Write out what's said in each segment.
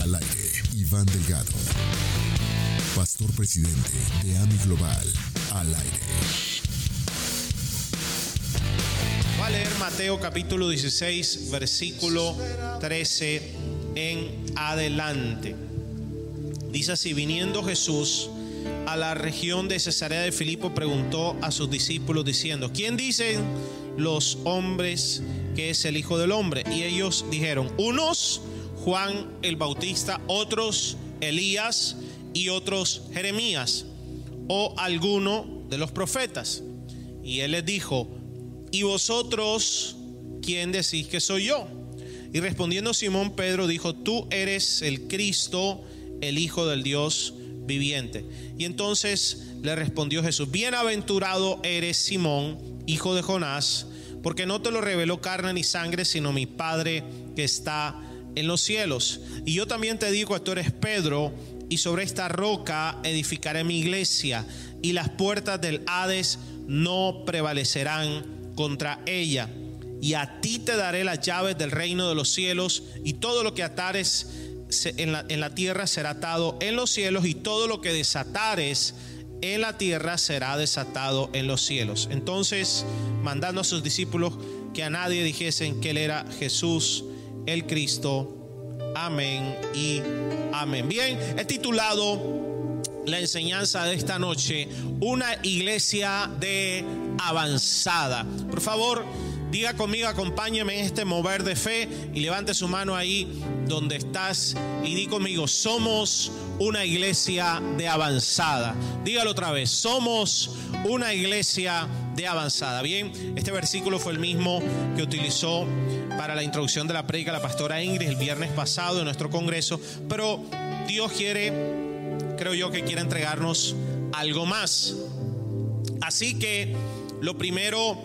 Al aire, Iván Delgado, pastor presidente de AMI Global. Al aire. Va a leer Mateo capítulo 16, versículo 13 en adelante. Dice así, viniendo Jesús a la región de Cesarea de Filipo, preguntó a sus discípulos diciendo, ¿quién dicen los hombres que es el Hijo del Hombre? Y ellos dijeron, unos Juan el Bautista, otros Elías y otros Jeremías o alguno de los profetas. Y él les dijo, ¿y vosotros quién decís que soy yo? Y respondiendo Simón Pedro dijo, tú eres el Cristo, el Hijo del Dios viviente. Y entonces le respondió Jesús, bienaventurado eres Simón, hijo de Jonás, porque no te lo reveló carne ni sangre, sino mi Padre que está en los cielos. Y yo también te digo tú eres Pedro, y sobre esta roca edificaré mi iglesia, y las puertas del Hades no prevalecerán contra ella. Y a ti te daré las llaves del reino de los cielos, y todo lo que atares en la, en la tierra será atado en los cielos, y todo lo que desatares en la tierra será desatado en los cielos. Entonces, mandando a sus discípulos que a nadie dijesen que él era Jesús, el Cristo. Amén y amén. Bien, he titulado la enseñanza de esta noche, una iglesia de avanzada. Por favor, diga conmigo, acompáñeme en este mover de fe y levante su mano ahí donde estás y di conmigo, somos una iglesia de avanzada. Dígalo otra vez, somos una iglesia de avanzada. Bien, este versículo fue el mismo que utilizó para la introducción de la predica la pastora Ingrid el viernes pasado en nuestro congreso, pero Dios quiere, creo yo que quiere entregarnos algo más. Así que lo primero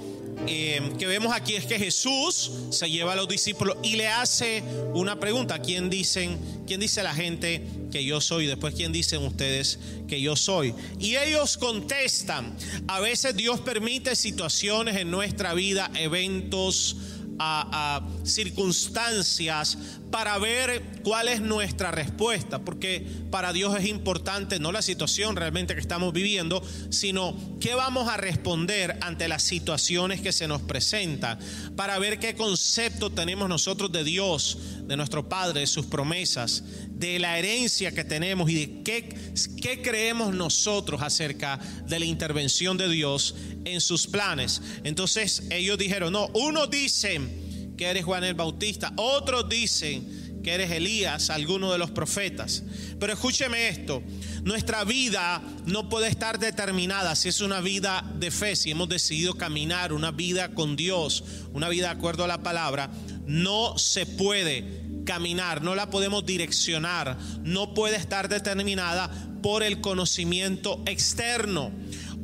eh, que vemos aquí es que Jesús se lleva a los discípulos y le hace una pregunta. ¿Quién dicen, quién dice la gente que yo soy? Después, ¿quién dicen ustedes que yo soy? Y ellos contestan. A veces Dios permite situaciones en nuestra vida, eventos, a, circunstancias para ver cuál es nuestra respuesta, porque para Dios es importante no la situación realmente que estamos viviendo, sino qué vamos a responder ante las situaciones que se nos presentan, para ver qué concepto tenemos nosotros de Dios, de nuestro Padre, de sus promesas, de la herencia que tenemos y de qué, qué creemos nosotros acerca de la intervención de Dios en sus planes. Entonces ellos dijeron, no, uno dicen, que eres Juan el Bautista, otros dicen que eres Elías, alguno de los profetas. Pero escúcheme esto, nuestra vida no puede estar determinada si es una vida de fe, si hemos decidido caminar una vida con Dios, una vida de acuerdo a la palabra, no se puede caminar, no la podemos direccionar, no puede estar determinada por el conocimiento externo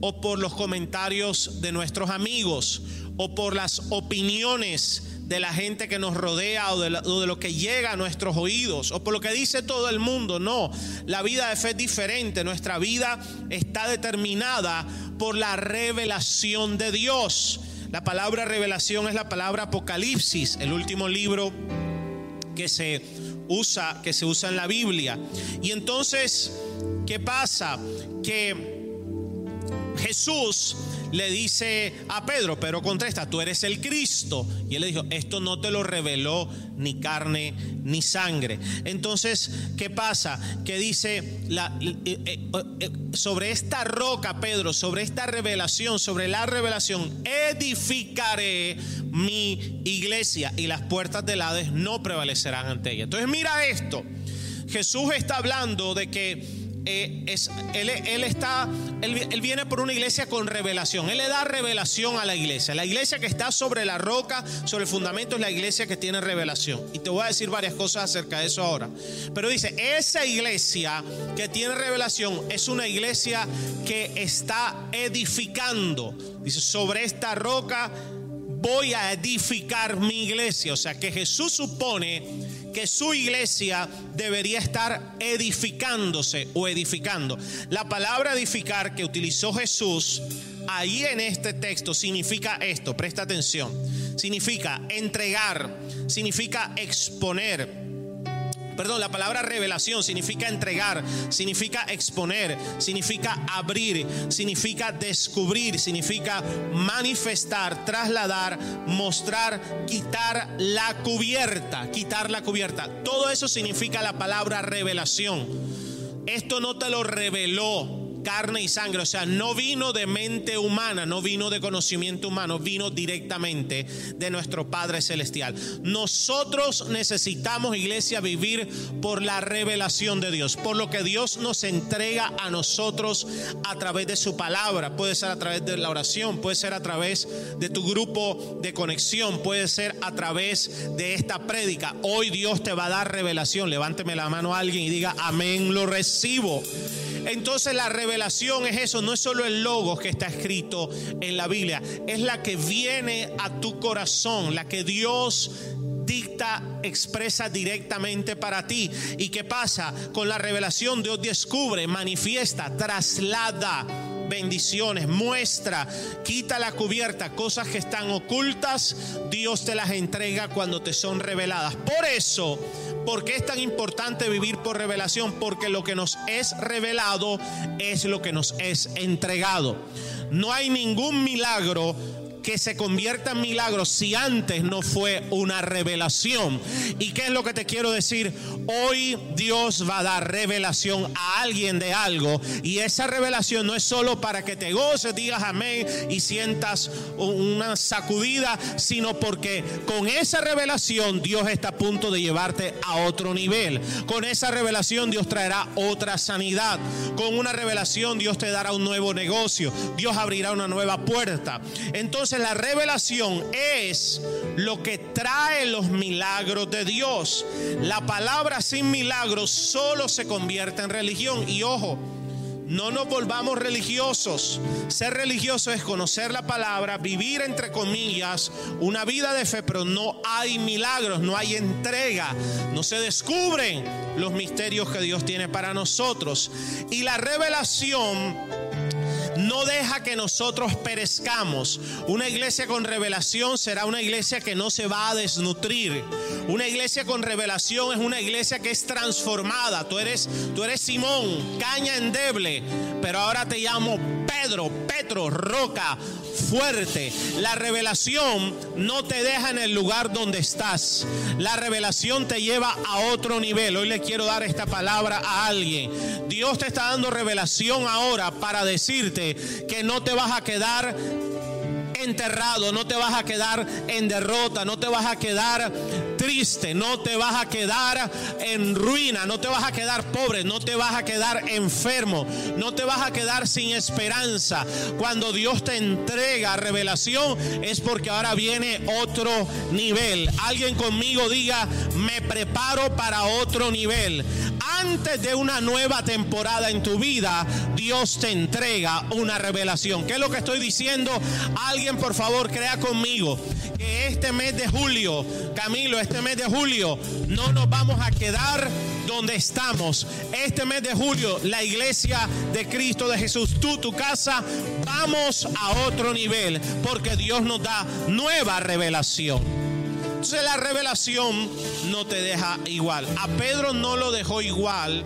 o por los comentarios de nuestros amigos o por las opiniones de la gente que nos rodea o de, lo que llega a nuestros oídos o por lo que dice todo el mundo. No, la vida de fe es diferente. Nuestra vida está determinada por la revelación de Dios. La palabra revelación es la palabra Apocalipsis, el último libro que se usa, que se usa en la Biblia. Y entonces, ¿qué pasa? Que Jesús le dice a Pedro, pero contesta, tú eres el Cristo. Y él le dijo, esto no te lo reveló ni carne ni sangre. Entonces, ¿qué pasa? Que dice la, eh, eh, sobre esta roca, Pedro, sobre esta revelación, sobre la revelación, edificaré mi iglesia y las puertas del Hades no prevalecerán ante ella. Entonces, mira esto. Jesús está hablando de que eh, es, él, está, él, viene por una iglesia con revelación. Él le da revelación a la iglesia. La iglesia que está sobre la roca, sobre el fundamento, es la iglesia que tiene revelación. Y te voy a decir varias cosas acerca de eso ahora. Pero dice, esa iglesia que tiene revelación es una iglesia que está edificando. Dice, sobre esta roca voy a edificar mi iglesia. O sea que Jesús supone que su iglesia debería estar edificándose o edificando. La palabra edificar que utilizó Jesús ahí en este texto significa esto, presta atención, significa entregar, significa exponer. Perdón, la palabra revelación significa entregar, significa exponer, significa abrir, significa descubrir, significa manifestar, trasladar, mostrar, quitar la cubierta, quitar la cubierta. Todo eso significa la palabra revelación. Esto no te lo reveló carne y sangre, o sea, no vino de mente humana, no vino de conocimiento humano, vino directamente de nuestro Padre Celestial. Nosotros necesitamos, iglesia, vivir por la revelación de Dios, por lo que Dios nos entrega a nosotros a través de su palabra, puede ser a través de la oración, puede ser a través de tu grupo de conexión, puede ser a través de esta prédica. Hoy Dios te va a dar revelación. Levánteme la mano a alguien y diga, amén, lo recibo. Entonces la revelación es eso, no es solo el logo que está escrito en la Biblia, es la que viene a tu corazón, la que Dios dicta, expresa directamente para ti. ¿Y qué pasa? Con la revelación Dios descubre, manifiesta, traslada bendiciones, muestra, quita la cubierta, cosas que están ocultas, Dios te las entrega cuando te son reveladas. Por eso, ¿por qué es tan importante vivir por revelación? Porque lo que nos es revelado es lo que nos es entregado. No hay ningún milagro que se convierta en milagro si antes no fue una revelación. ¿Y qué es lo que te quiero decir? Hoy Dios va a dar revelación a alguien de algo y esa revelación no es solo para que te goces, digas amén y sientas una sacudida, sino porque con esa revelación Dios está a punto de llevarte a otro nivel. Con esa revelación Dios traerá otra sanidad. Con una revelación Dios te dará un nuevo negocio. Dios abrirá una nueva puerta. Entonces la revelación es lo que trae los milagros de Dios. La palabra sin milagros solo se convierte en religión. Y ojo, no nos volvamos religiosos. Ser religioso es conocer la palabra, vivir entre comillas una vida de fe, pero no hay milagros, no hay entrega, no se descubren los misterios que Dios tiene para nosotros. Y la revelación no deja que nosotros perezcamos. Una iglesia con revelación será una iglesia que no se va a desnutrir. Una iglesia con revelación es una iglesia que es transformada. Tú eres, tú eres Simón, caña endeble, pero ahora te llamo Pedro, Petro, roca fuerte. La revelación no te deja en el lugar donde estás. La revelación te lleva a otro nivel. Hoy le quiero dar esta palabra a alguien. Dios te está dando revelación ahora para decirte que no te vas a quedar enterrado, no te vas a quedar en derrota, no te vas a quedar triste, no te vas a quedar en ruina, no te vas a quedar pobre, no te vas a quedar enfermo, no te vas a quedar sin esperanza. Cuando Dios te entrega revelación es porque ahora viene otro nivel. Alguien conmigo diga, me preparo para otro nivel. Antes de una nueva temporada en tu vida, Dios te entrega una revelación. ¿Qué es lo que estoy diciendo? Alguien por favor, crea conmigo que este mes de julio, Camilo, este mes de julio, no nos vamos a quedar donde estamos. Este mes de julio, la iglesia de Cristo de Jesús, tú, tu casa, vamos a otro nivel, porque Dios nos da nueva revelación. Entonces la revelación no te deja igual. A Pedro no lo dejó igual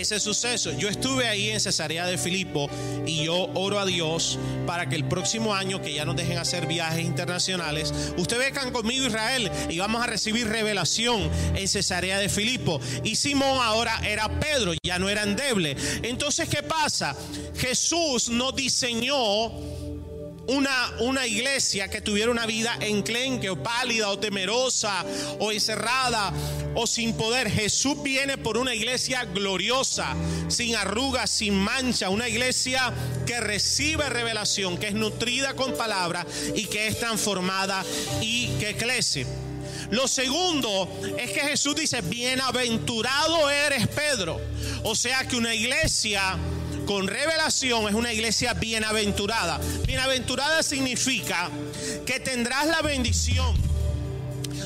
ese suceso. Yo estuve ahí en Cesarea de Filipo y yo oro a Dios para que el próximo año, que ya nos dejen hacer viajes internacionales, ustedes vengan conmigo Israel y vamos a recibir revelación en Cesarea de Filipo. Y Simón ahora era Pedro, ya no era endeble. Entonces, ¿qué pasa? Jesús no diseñó una, una iglesia que tuviera una vida enclenque o pálida o temerosa o encerrada o sin poder. Jesús viene por una iglesia gloriosa, sin arrugas, sin mancha, una iglesia que recibe revelación, que es nutrida con palabra y que es transformada y que crece. Lo segundo es que Jesús dice, bienaventurado eres Pedro. O sea que una iglesia con revelación es una iglesia bienaventurada. Bienaventurada significa que tendrás la bendición.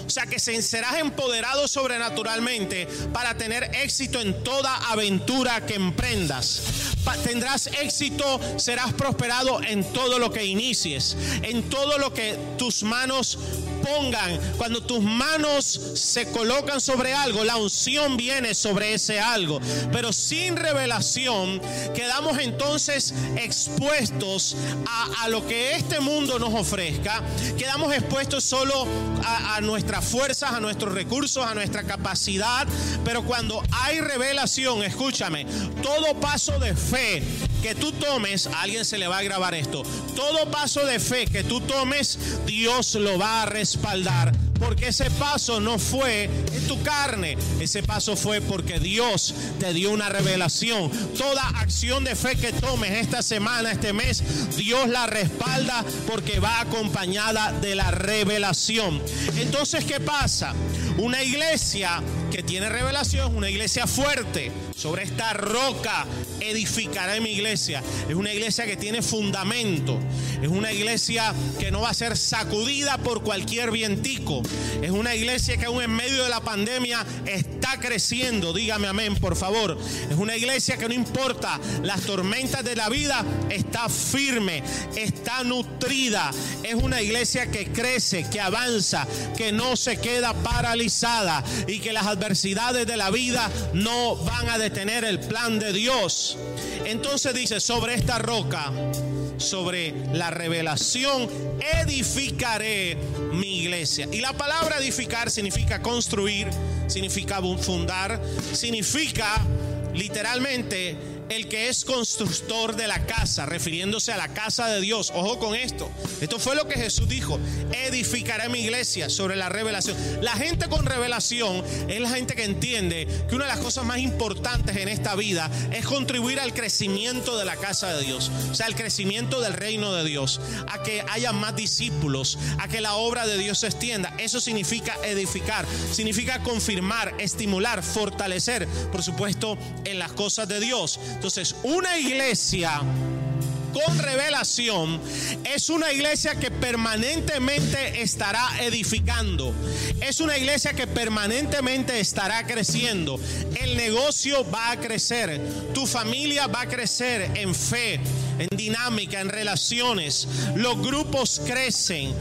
O sea que serás empoderado sobrenaturalmente para tener éxito en toda aventura que emprendas. Tendrás éxito, serás prosperado en todo lo que inicies, en todo lo que tus manos pongan, cuando tus manos se colocan sobre algo, la unción viene sobre ese algo. Pero sin revelación quedamos entonces expuestos a, lo que este mundo nos ofrezca. Quedamos expuestos solo a, a nuestras fuerzas, a nuestros recursos, a nuestra capacidad. Pero cuando hay revelación, escúchame, todo paso de fe que tú tomes, a alguien se le va a grabar esto, todo paso de fe que tú tomes, Dios lo va a respaldar. Porque ese paso no fue en tu carne, ese paso fue porque Dios te dio una revelación. Toda acción de fe que tomes esta semana, este mes, Dios la respalda porque va acompañada de la revelación. Entonces, ¿qué pasa? Una iglesia que tiene revelación una iglesia fuerte. Sobre esta roca edificará mi iglesia. Es una iglesia que tiene fundamento. Es una iglesia que no va a ser sacudida por cualquier vientico. Es una iglesia que aún en medio de la pandemia está creciendo. Dígame amén, por favor. Es una iglesia que no importa las tormentas de la vida, está firme, está nutrida. Es una iglesia que crece, que avanza, que no se queda paralizada y que las adversidades de la vida no van a detener el plan de Dios. Entonces dice, sobre esta roca, sobre la revelación, edificaré mi iglesia. Y la palabra edificar significa construir, significa fundar, significa literalmente el que es constructor de la casa, refiriéndose a la casa de Dios. Ojo con esto. Esto fue lo que Jesús dijo. Edificaré mi iglesia sobre la revelación. La gente con revelación es la gente que entiende que una de las cosas más importantes en esta vida es contribuir al crecimiento de la casa de Dios. O sea, el crecimiento del reino de Dios. A que haya más discípulos. A que la obra de Dios se extienda. Eso significa edificar. Significa confirmar, estimular, fortalecer. Por supuesto, en las cosas de Dios. Entonces, una iglesia con revelación es una iglesia que permanentemente estará edificando. Es una iglesia que permanentemente estará creciendo. El negocio va a crecer. Tu familia va a crecer en fe, en dinámica, en relaciones. Los grupos crecen.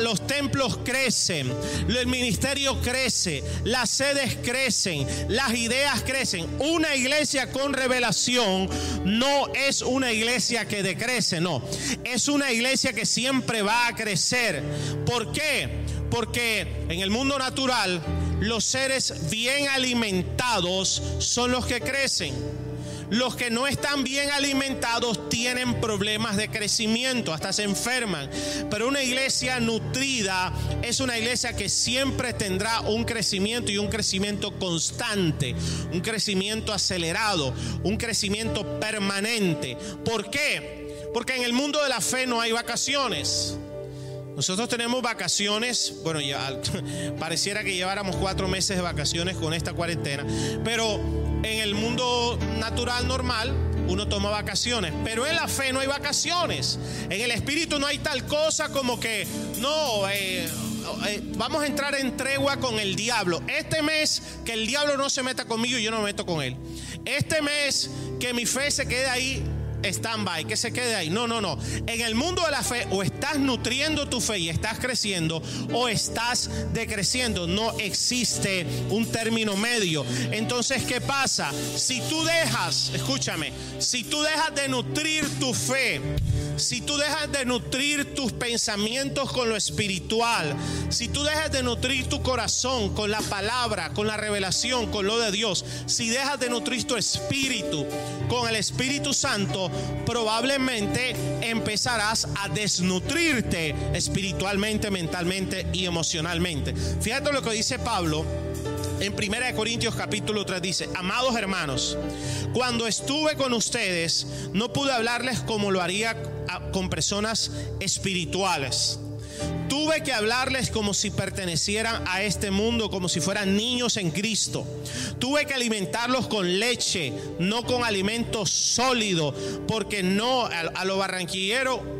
los templos crecen. El ministerio crece. Las sedes crecen. Las ideas crecen. Una iglesia con revelación no es una iglesia que decrece, no. Es una iglesia que siempre va a crecer. ¿Por qué? Porque en el mundo natural los seres bien alimentados son los que crecen. Los que no están bien alimentados tienen problemas de crecimiento, hasta se enferman. Pero una iglesia nutrida es una iglesia que siempre tendrá un crecimiento y un crecimiento constante, un crecimiento acelerado, un crecimiento permanente. ¿Por qué? Porque en el mundo de la fe no hay vacaciones. Nosotros tenemos vacaciones, bueno, ya pareciera que lleváramos cuatro meses de vacaciones con esta cuarentena, pero en el natural normal uno toma vacaciones, pero en la fe no hay vacaciones. En el espíritu no hay tal cosa como que, no, eh, eh, vamos a entrar en tregua con el diablo. Este mes que el diablo no se meta conmigo y yo no me meto con él. Este mes que mi fe se quede ahí stand-by, que se quede ahí. No, no, no. En el mundo de la fe o estás nutriendo tu fe y estás creciendo o estás decreciendo. No existe un término medio. Entonces, ¿qué pasa? Si tú dejas, escúchame, si tú dejas de nutrir tu fe, si tú dejas de nutrir tus pensamientos con lo espiritual, si tú dejas de nutrir tu corazón con la palabra, con la revelación, con lo de Dios, si dejas de nutrir tu espíritu con el Espíritu Santo, probablemente empezarás a desnutrirte espiritualmente, mentalmente y emocionalmente. Fíjate lo que dice Pablo en 1 Corintios capítulo 3 dice, amados hermanos, cuando estuve con ustedes no pude hablarles como lo haría con personas espirituales. Tuve que hablarles como si pertenecieran a este mundo, como si fueran niños en Cristo. Tuve que alimentarlos con leche, no con alimento sólido, porque no a, lo barranquillero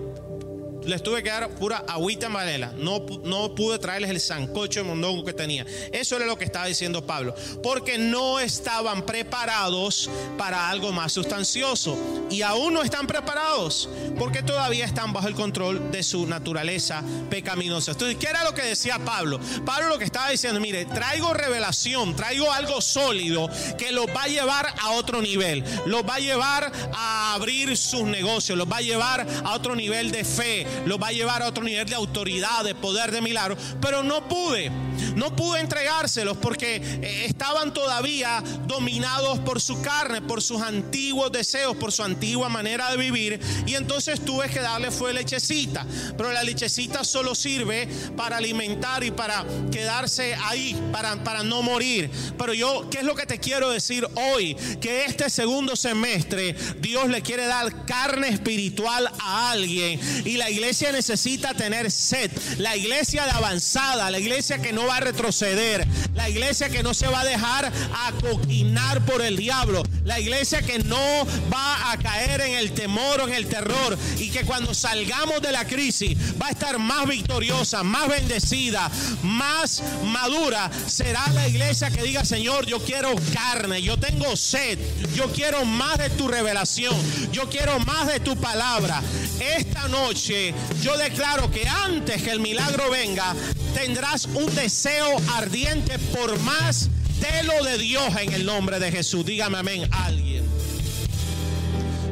les tuve que dar pura agüita amarela. No, no pude traerles el sancocho de mondongo que tenía. Eso era lo que estaba diciendo Pablo. Porque no estaban preparados para algo más sustancioso. Y aún no están preparados. Porque todavía están bajo el control de su naturaleza pecaminosa. Entonces, ¿qué era lo que decía Pablo? Pablo lo que estaba diciendo, mire, traigo revelación, traigo algo sólido que los va a llevar a otro nivel. Los va a llevar a abrir sus negocios. Los va a llevar a otro nivel de fe. Los va a llevar a otro nivel de autoridad, de poder, de milagro. Pero no pude. No pude entregárselos porque eh, estaban todavía dominados por su carne, por sus antiguos deseos, por su antigua manera de vivir. Y entonces tuve que darle fue lechecita. Pero la lechecita solo sirve para alimentar y para quedarse ahí, para, para no morir. Pero yo, ¿qué es lo que te quiero decir hoy? Que este segundo semestre Dios le quiere dar carne espiritual a alguien. Y la iglesia necesita tener sed. La iglesia de avanzada, la iglesia que no va a retroceder, la iglesia que no se va a dejar acoquinar por el diablo, la iglesia que no va a caer en el temor o en el terror y que cuando salgamos de la crisis va a estar más victoriosa, más bendecida, más madura, será la iglesia que diga, Señor, yo quiero carne, yo tengo sed, yo quiero más de tu revelación, yo quiero más de tu palabra. Esta noche yo declaro que antes que el milagro venga, tendrás un deseo ardiente por más de lo de Dios en el nombre de Jesús. Dígame amén, alguien.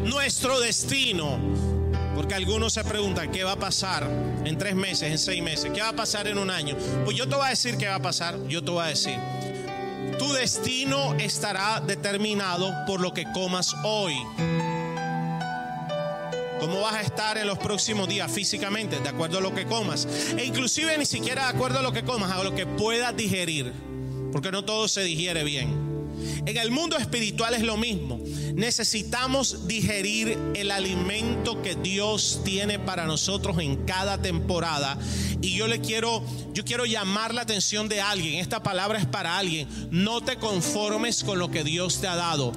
Nuestro destino. Porque algunos se preguntan, ¿qué va a pasar en tres meses, en seis meses? ¿Qué va a pasar en un año? Pues yo te voy a decir qué va a pasar. Yo te voy a decir. Tu destino estará determinado por lo que comas hoy. ¿Cómo vas a estar en los próximos días físicamente? De acuerdo a lo que comas. E inclusive ni siquiera de acuerdo a lo que comas, a lo que puedas digerir. Porque no todo se digiere bien. En el mundo espiritual es lo mismo. Necesitamos digerir el alimento que Dios tiene para nosotros en cada temporada. Y yo le quiero, yo quiero llamar la atención de alguien. Esta palabra es para alguien. No te conformes con lo que Dios te ha dado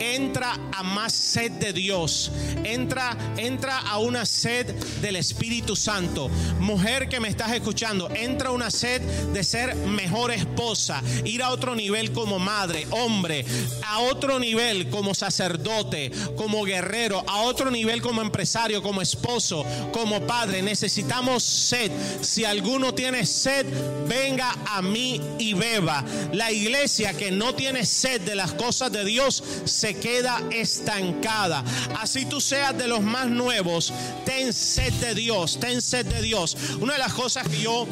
entra a más sed de Dios, entra, entra a una sed del Espíritu Santo. Mujer que me estás escuchando, entra a una sed de ser mejor esposa, ir a otro nivel como madre, hombre, a otro nivel como sacerdote, como guerrero, a otro nivel como empresario, como esposo, como padre. Necesitamos sed. Si alguno tiene sed, venga a mí y beba. La iglesia que no tiene sed de las cosas de Dios, se queda estancada. Así tú seas de los más nuevos, ten sed de Dios, ten sed de Dios. Una de las cosas que yo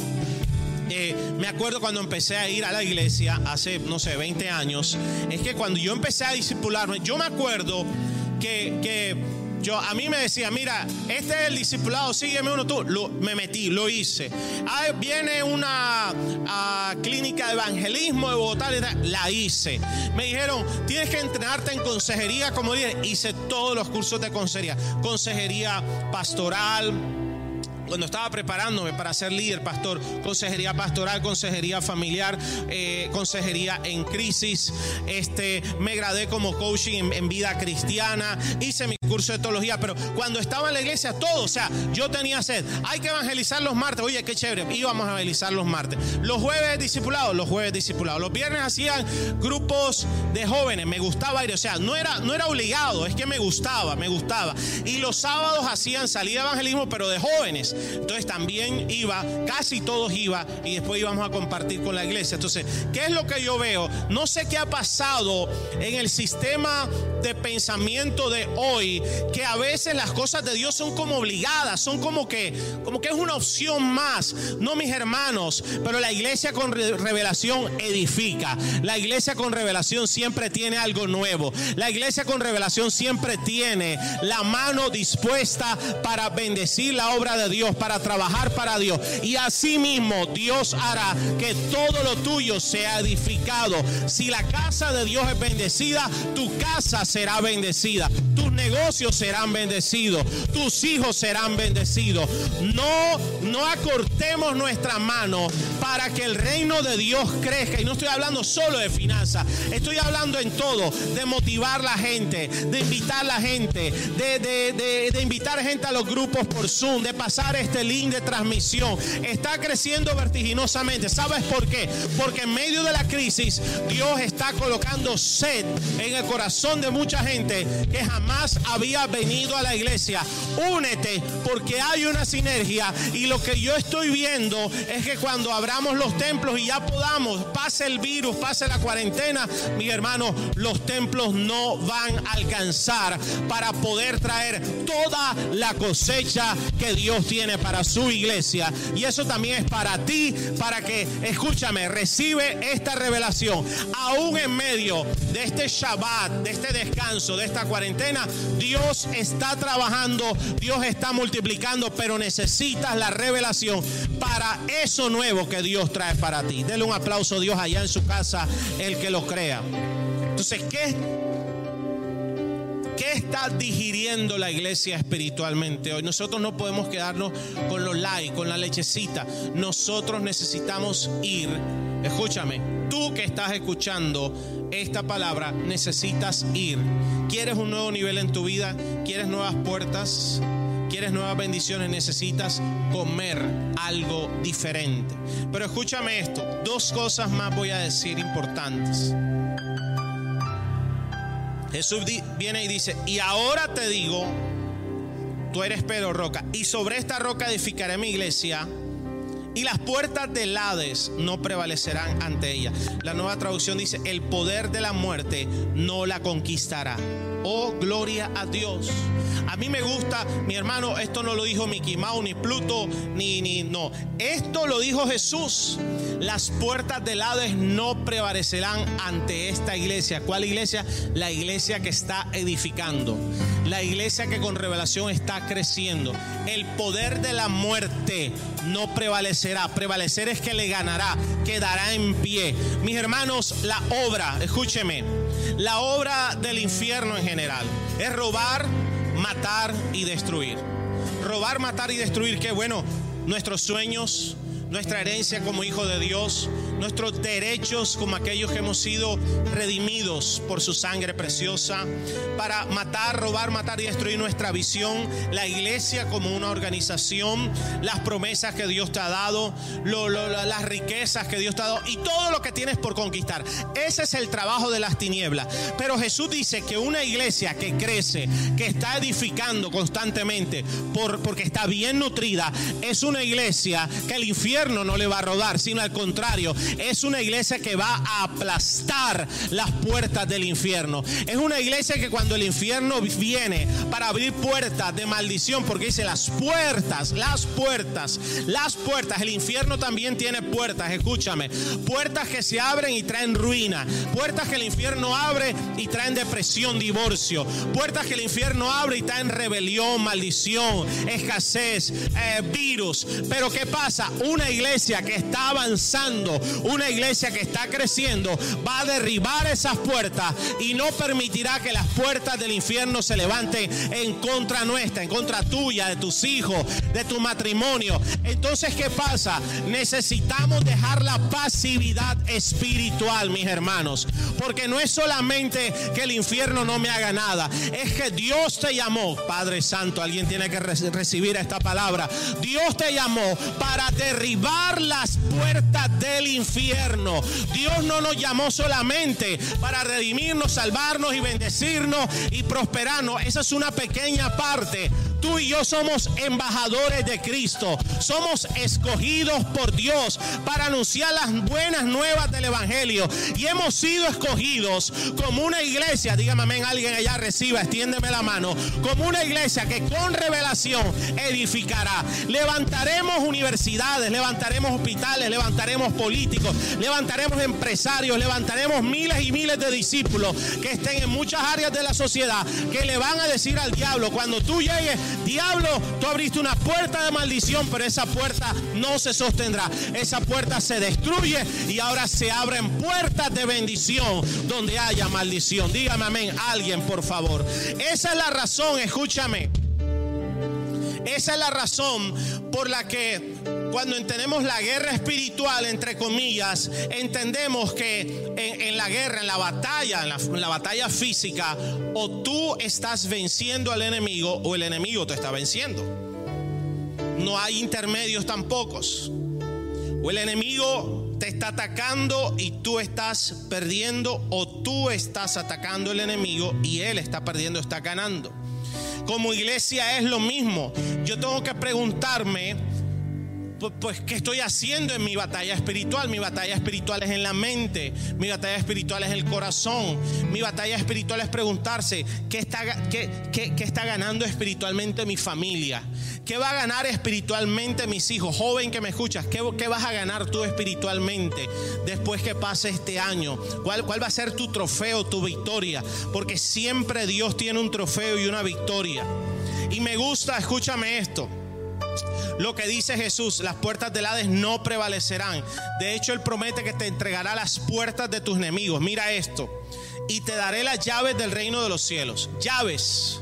eh, me acuerdo cuando empecé a ir a la iglesia hace, no sé, 20 años, es que cuando yo empecé a discipularme, yo me acuerdo que, que yo, a mí me decía, mira, este es el discipulado, sígueme uno tú. me metí, lo hice. Ahí viene una ah, clínica de evangelismo de Bogotá, la hice. Me dijeron, tienes que entrenarte en consejería, como dije, hice todos los cursos de consejería. Consejería pastoral cuando estaba preparándome para ser líder, pastor, consejería pastoral, consejería familiar, eh, consejería en crisis, este, me gradué como coaching en, vida cristiana, hice mi curso de teología, pero cuando estaba en la iglesia, todo, o sea, yo tenía sed. Hay que evangelizar los martes, oye, qué chévere, íbamos a evangelizar los martes. Los jueves discipulados, los jueves discipulados. Los viernes hacían grupos de jóvenes, me gustaba ir, o sea, no era, no era obligado, es que me gustaba, me gustaba. Y los sábados hacían salida de evangelismo, pero de jóvenes. Entonces también iba, casi todos iba y después íbamos a compartir con la iglesia. Entonces, ¿qué es lo que yo veo? No sé qué ha pasado en el sistema de pensamiento de hoy, que a veces las cosas de Dios son como obligadas, son como que, como que es una opción más. No, mis hermanos, pero la iglesia con revelación edifica. La iglesia con revelación siempre tiene algo nuevo. La iglesia con revelación siempre tiene la mano dispuesta para bendecir la obra de Dios para trabajar para Dios. Y así mismo Dios hará que todo lo tuyo sea edificado. Si la casa de Dios es bendecida, tu casa será bendecida. Tus negocios serán bendecidos. Tus hijos serán bendecidos. No no acortemos nuestra mano para que el reino de Dios crezca. Y no estoy hablando solo de finanzas, estoy hablando en todo, de motivar la gente, de invitar la gente, de, de invitar gente a los grupos por Zoom, de pasar este link de transmisión. Está creciendo vertiginosamente. ¿Sabes por qué? Porque en medio de la crisis Dios está colocando sed en el corazón de mucha gente que jamás había venido a la iglesia. Únete porque hay una sinergia y lo que yo estoy viendo es que cuando abramos los templos y ya podamos, pase el virus, pase la cuarentena, mi hermano, los templos no van a alcanzar para poder traer toda la cosecha que Dios tiene para su iglesia. Y eso también es para ti, para que, escúchame, recibe esta revelación. Aún en medio de este Shabbat, de este descanso, de esta cuarentena, Dios está trabajando, Dios está multiplicando, pero necesitas la revelación para eso nuevo que Dios trae para ti. Dele un aplauso a Dios allá en su casa, el que lo crea. Entonces, ¿qué, ¿qué está digiriendo la iglesia espiritualmente hoy? Nosotros no podemos quedarnos con los likes, con la lechecita. Nosotros necesitamos ir, escúchame, tú que estás escuchando esta palabra, necesitas ir. ¿Quieres un nuevo nivel en tu vida? ¿Quieres nuevas puertas? quieres nuevas bendiciones, necesitas comer algo diferente. Pero escúchame esto, dos cosas más voy a decir importantes. Jesús viene y dice, y ahora te digo, tú eres Pedro Roca, y sobre esta roca edificaré mi iglesia, y las puertas del Hades no prevalecerán ante ella. La nueva traducción dice, el poder de la muerte no la conquistará. Oh, gloria a Dios. A mí me gusta, mi hermano, esto no lo dijo Mickey Mouse, ni Pluto, ni, ni, no. Esto lo dijo Jesús. Las puertas del Hades no prevalecerán ante esta iglesia. ¿Cuál iglesia? La iglesia que está edificando. La iglesia que con revelación está creciendo. El poder de la muerte no prevalecerá. Prevalecer es que le ganará, quedará en pie. Mis hermanos, la obra, escúcheme, la obra del infierno en general es robar, matar y destruir. Robar, matar y destruir, que bueno, nuestros sueños, nuestra herencia como hijo de Dios, nuestros derechos como aquellos que hemos sido redimidos por su sangre preciosa, para matar, robar, matar y destruir nuestra visión, la iglesia como una organización, las promesas que Dios te ha dado, las riquezas que Dios te ha dado y todo lo que tienes por conquistar. Ese es el trabajo de las tinieblas. Pero Jesús dice que una iglesia que crece, que está edificando constantemente, por, porque está bien nutrida, es una iglesia que el infierno no le va a rodar, sino al contrario, es una iglesia que va a aplastar las puertas del infierno. Es una iglesia que cuando el infierno viene para abrir puertas de maldición, porque dice las puertas, las puertas, las puertas, el infierno también tiene puertas, escúchame, puertas que se abren y traen ruina, puertas que el infierno abre y traen depresión, divorcio, puertas que el infierno abre y traen rebelión, maldición, escasez, eh, virus. Pero ¿qué pasa? Una iglesia que está avanzando, una iglesia que está creciendo va a derribar esas puertas y no permitirá que las puertas del infierno se levanten en contra nuestra, en contra tuya, de tus hijos, de tu matrimonio. Entonces, ¿qué pasa? Necesitamos dejar la pasividad espiritual, mis hermanos, porque no es solamente que el infierno no me haga nada, es que Dios te llamó, Padre Santo, alguien tiene que recibir esta palabra. Dios te llamó para derribar las puertas del infierno Dios no nos llamó solamente para redimirnos, salvarnos y bendecirnos y prosperarnos. Esa es una pequeña parte. Tú y yo somos embajadores de Cristo. Somos escogidos por Dios para anunciar las buenas nuevas del Evangelio. Y hemos sido escogidos como una iglesia. Dígame amén, alguien allá reciba, extiéndeme la mano. Como una iglesia que con revelación edificará. Levantaremos universidades, levantaremos hospitales, levantaremos políticos, levantaremos empresarios, levantaremos miles y miles de discípulos que estén en muchas áreas de la sociedad que le van a decir al diablo cuando tú llegues Diablo, tú abriste una puerta de maldición, pero esa puerta no se sostendrá. Esa puerta se destruye y ahora se abren puertas de bendición donde haya maldición. Dígame amén, alguien por favor. Esa es la razón, escúchame. Esa es la razón por la que cuando entendemos la guerra espiritual, entre comillas, entendemos que en, la guerra, en la batalla, en la, en la batalla física, o tú estás venciendo al enemigo o el enemigo te está venciendo. No hay intermedios tampoco. O el enemigo te está atacando y tú estás perdiendo o tú estás atacando al enemigo y él está perdiendo, está ganando. Como iglesia es lo mismo. Yo tengo que preguntarme, pues, ¿qué estoy haciendo en mi batalla espiritual? Mi batalla espiritual es en la mente, mi batalla espiritual es el corazón, mi batalla espiritual es preguntarse, ¿qué está, qué, qué está ganando espiritualmente mi familia? ¿Qué va a ganar espiritualmente mis hijos? Joven que me escuchas, ¿qué, ¿qué, vas a ganar tú espiritualmente después que pase este año? ¿Cuál, ¿Cuál va a ser tu trofeo, tu victoria? Porque siempre Dios tiene un trofeo y una victoria. Y me gusta, escúchame esto. Lo que dice Jesús, las puertas del Hades no prevalecerán. De hecho, Él promete que te entregará las puertas de tus enemigos. Mira esto. Y te daré las llaves del reino de los cielos. Llaves.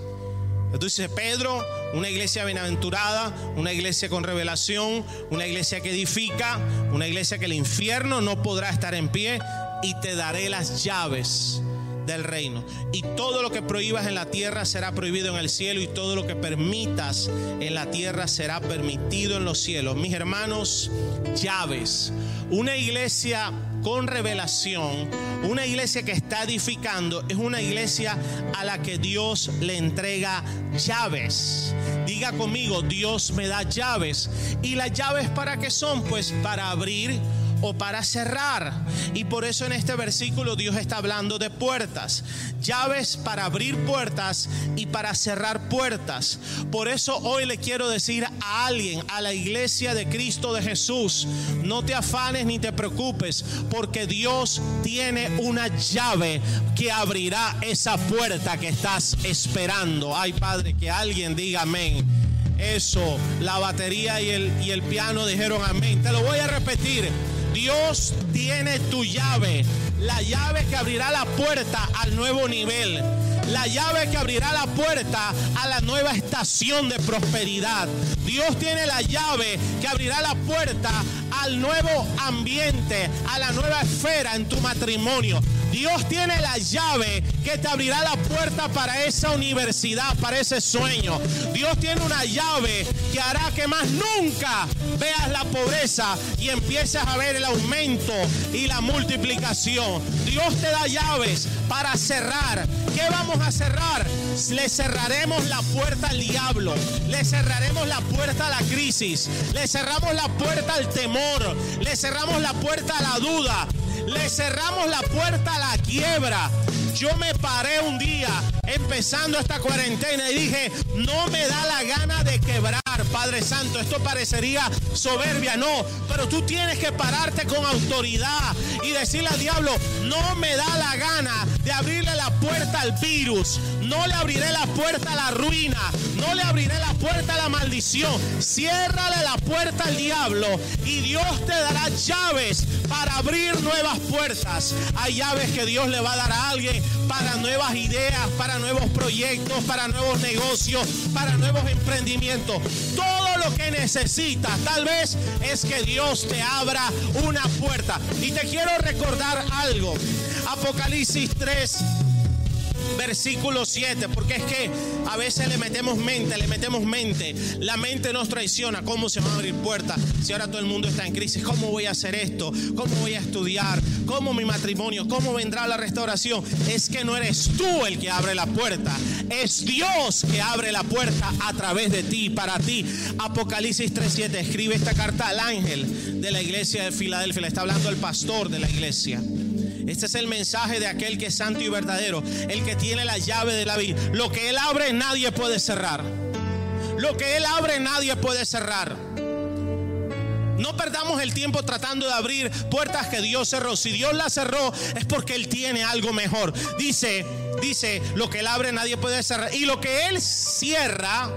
Entonces Pedro, una iglesia bienaventurada, una iglesia con revelación, una iglesia que edifica, una iglesia que el infierno no podrá estar en pie. Y te daré las llaves del reino. Y todo lo que prohíbas en la tierra será prohibido en el cielo y todo lo que permitas en la tierra será permitido en los cielos. Mis hermanos, llaves. Una iglesia con revelación, una iglesia que está edificando, es una iglesia a la que Dios le entrega llaves. Diga conmigo, Dios me da llaves. ¿Y las llaves para qué son? Pues para abrir o para cerrar. Y por eso en este versículo Dios está hablando de puertas, llaves para abrir puertas y para cerrar puertas. Por eso hoy le quiero decir a alguien, a la iglesia de Cristo de Jesús, no te afanes ni te preocupes, porque Dios tiene una llave que abrirá esa puerta que estás esperando. Ay Padre, que alguien diga amén. Eso, la batería y el, y el piano dijeron amén. Te lo voy a repetir. Dios tiene tu llave, la llave que abrirá la puerta al nuevo nivel, la llave que abrirá la puerta a la nueva estación de prosperidad. Dios tiene la llave que abrirá la puerta al nuevo ambiente, a la nueva esfera en tu matrimonio. Dios tiene la llave que te abrirá la puerta para esa universidad, para ese sueño. Dios tiene una llave que hará que más nunca veas la pobreza y empieces a ver el aumento y la multiplicación. Dios te da llaves para cerrar. ¿Qué vamos a cerrar? Le cerraremos la puerta al diablo. Le cerraremos la puerta a la crisis. Le cerramos la puerta al temor. Le cerramos la puerta a la duda. Le cerramos la puerta a la quiebra. Yo me paré un día empezando esta cuarentena y dije, no me da la gana de quebrar, Padre Santo. Esto parecería soberbia, no. Pero tú tienes que pararte con autoridad y decirle al diablo, no me da la gana de abrirle la puerta al virus. No le abriré la puerta a la ruina. No le abriré la puerta a la maldición. Ciérrale la puerta al diablo y Dios te dará llaves para abrir nuevas puertas. Hay llaves que Dios le va a dar a alguien para nuevas ideas, para nuevos proyectos, para nuevos negocios, para nuevos emprendimientos. Lo que necesitas tal vez es que Dios te abra una puerta. Y te quiero recordar algo. Apocalipsis 3 versículo 7, porque es que a veces le metemos mente, le metemos mente. La mente nos traiciona. ¿Cómo se van a abrir puertas si ahora todo el mundo está en crisis? ¿Cómo voy a hacer esto? ¿Cómo voy a estudiar? ¿Cómo mi matrimonio? ¿Cómo vendrá la restauración? Es que no eres tú el que abre la puerta, es Dios que abre la puerta a través de ti, para ti. Apocalipsis 3:7 escribe esta carta al ángel de la iglesia de Filadelfia, le está hablando el pastor de la iglesia. Este es el mensaje de aquel que es santo y verdadero, el que tiene la llave de la vida. Lo que Él abre nadie puede cerrar. Lo que Él abre nadie puede cerrar. No perdamos el tiempo tratando de abrir puertas que Dios cerró. Si Dios las cerró es porque Él tiene algo mejor. Dice, dice, lo que Él abre nadie puede cerrar. Y lo que Él cierra,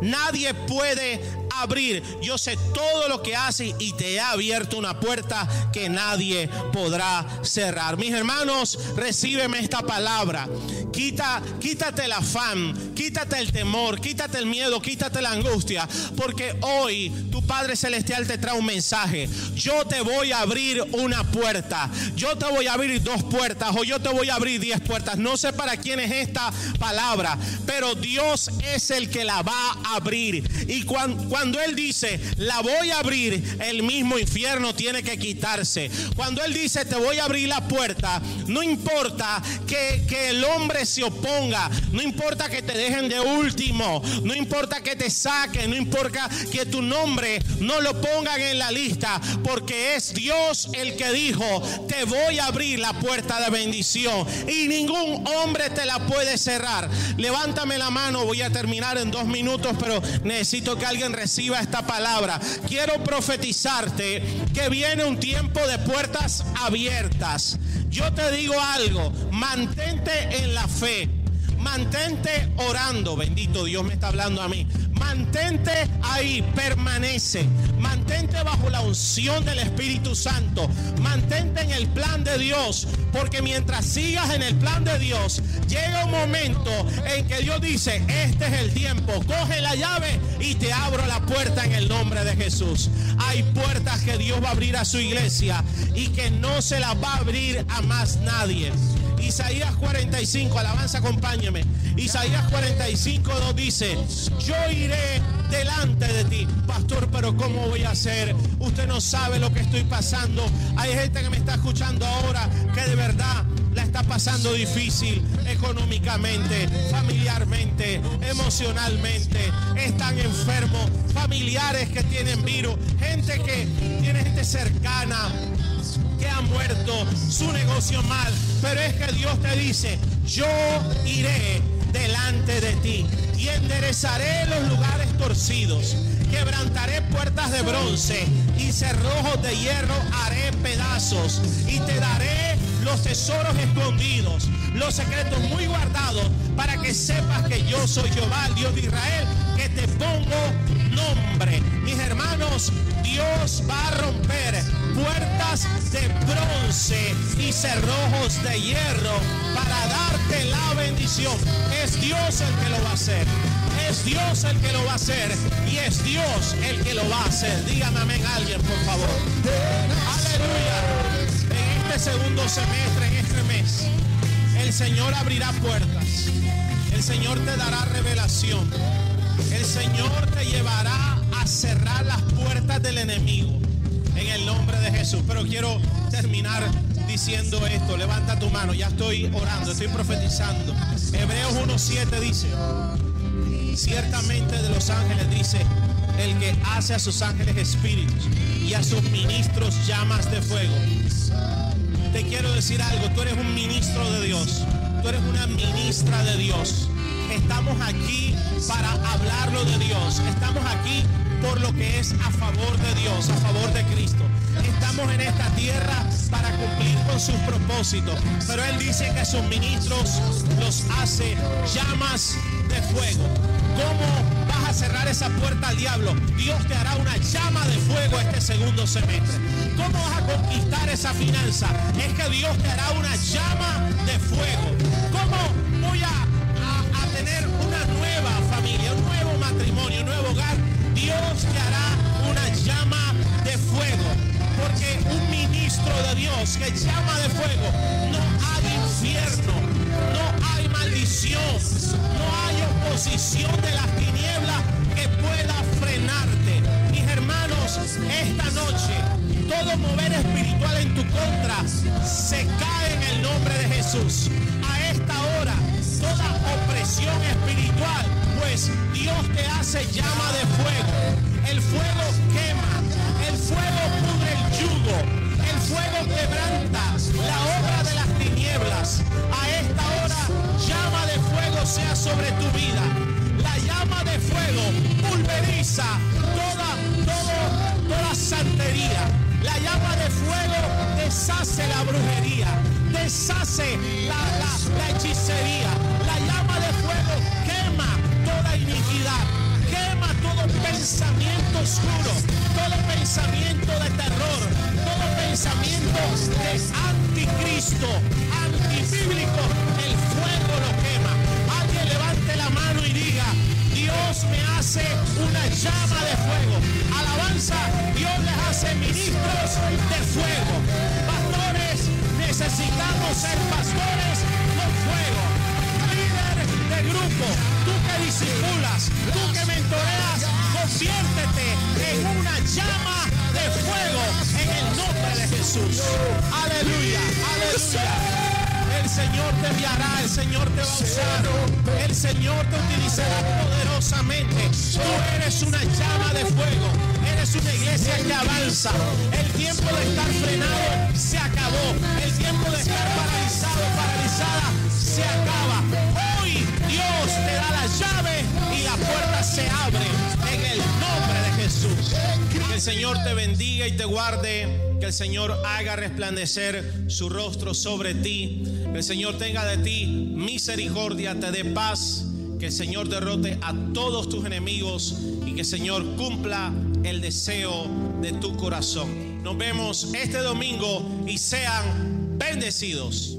nadie puede abrir. Yo sé todo lo que haces y te he abierto una puerta que nadie podrá cerrar. Mis hermanos, recíbeme esta palabra. Quita, quítate el afán, quítate el temor, quítate el miedo, quítate la angustia, porque hoy tu Padre Celestial te trae un mensaje. Yo te voy a abrir una puerta. Yo te voy a abrir dos puertas o yo te voy a abrir diez puertas. No sé para quién es esta palabra, pero Dios es el que la va a abrir. Y cuando, cuando Él dice, la voy a abrir, el mismo infierno tiene que quitarse. Cuando Él dice, te voy a abrir la puerta, no importa que, que el hombre se oponga, no importa que te dejen de último, no importa que te saquen, no importa que tu nombre no lo pongan en la lista, porque es Dios el que dijo, te voy a abrir la puerta de bendición y ningún hombre te la puede cerrar. Levántame la mano, voy a terminar en dos minutos, pero necesito que alguien reciba esta palabra. Quiero profetizarte que viene un tiempo de puertas abiertas. Yo te digo algo, mantente en la fe. Mantente orando, bendito Dios me está hablando a mí. Mantente ahí, permanece. Mantente bajo la unción del Espíritu Santo. Mantente en el plan de Dios. Porque mientras sigas en el plan de Dios, llega un momento en que Dios dice, este es el tiempo. Coge la llave y te abro la puerta en el nombre de Jesús. Hay puertas que Dios va a abrir a su iglesia y que no se las va a abrir a más nadie. Isaías 45, alabanza, acompáñeme. Isaías 45 nos dice, yo iré delante de ti. Pastor, pero ¿cómo voy a hacer? Usted no sabe lo que estoy pasando. Hay gente que me está escuchando ahora que de verdad la está pasando difícil económicamente, familiarmente, emocionalmente. Están enfermos, familiares que tienen virus, gente que tiene gente cercana que ha muerto, su negocio mal. Pero es que Dios te dice, yo iré delante de ti y enderezaré los lugares torcidos. Quebrantaré puertas de bronce y cerrojos de hierro haré pedazos y te daré los tesoros escondidos, los secretos muy guardados, para que sepas que yo soy Jehová, el Dios de Israel, que te pongo nombre. Mis hermanos, Dios va a romper puertas de bronce y cerrojos de hierro para darte la bendición. Es Dios el que lo va a hacer. Es Dios el que lo va a hacer y es Dios el que lo va a hacer. Dígame amén alguien, por favor. Aleluya. En este segundo semestre, en este mes, el Señor abrirá puertas. El Señor te dará revelación. El Señor te llevará a cerrar las puertas del enemigo en el nombre de Jesús. Pero quiero terminar diciendo esto. Levanta tu mano. Ya estoy orando, estoy profetizando. Hebreos 1.7 dice, ciertamente de los ángeles dice, el que hace a sus ángeles espíritus y a sus ministros llamas de fuego. Te quiero decir algo, tú eres un ministro de Dios, tú eres una ministra de Dios. Estamos aquí para hablarlo de Dios. Estamos aquí por lo que es a favor de Dios, a favor de Cristo. Estamos en esta tierra para cumplir con sus propósitos. Pero Él dice que sus ministros los hace llamas de fuego. ¿Cómo vas a cerrar esa puerta al diablo? Dios te hará una llama de fuego este segundo semestre. ¿Cómo vas a conquistar esa finanza? Es que Dios te hará una llama de fuego. ¿Cómo voy a, a- tener una nueva familia, un nuevo matrimonio? Dios te hará una llama de fuego. Porque un ministro de Dios que llama de fuego, no hay infierno, no hay maldición, no hay oposición de las tinieblas que pueda frenarte. Mis hermanos, esta noche todo mover espiritual en tu contra se cae en el nombre de Jesús. A esta hora, toda opresión espiritual, Dios te hace llama de fuego. El fuego quema, el fuego pudre el yugo, el fuego quebranta la obra de las tinieblas. A esta hora, llama de fuego sea sobre tu vida. La llama de fuego pulveriza toda, todo, toda santería. La llama de fuego deshace la brujería, deshace la, la- la hechicería. Quema todo pensamiento oscuro, todo pensamiento de terror, todo pensamiento de anticristo, antibíblico, el fuego lo quema. Alguien levante la mano y diga, Dios me hace una llama de fuego. Alabanza, Dios les hace ministros de fuego. Pastores, necesitamos ser pastores con fuego. Líder de grupo, disimulas, tú que mentoreas, conviértete en una llama de fuego en el nombre de Jesús. Aleluya, aleluya. El Señor te enviará, el Señor te va a usar, el Señor te utilizará poderosamente. Tú eres una llama de fuego, eres una iglesia que avanza. El tiempo de estar frenado se acabó, el tiempo de estar paralizado, paralizada, se acaba. La llave y la puerta se abre en el nombre de Jesús. Que el Señor te bendiga y te guarde. Que el Señor haga resplandecer su rostro sobre ti. Que el Señor tenga de ti misericordia, te dé paz. Que el Señor derrote a todos tus enemigos y que el Señor cumpla el deseo de tu corazón. Nos vemos este domingo y sean bendecidos.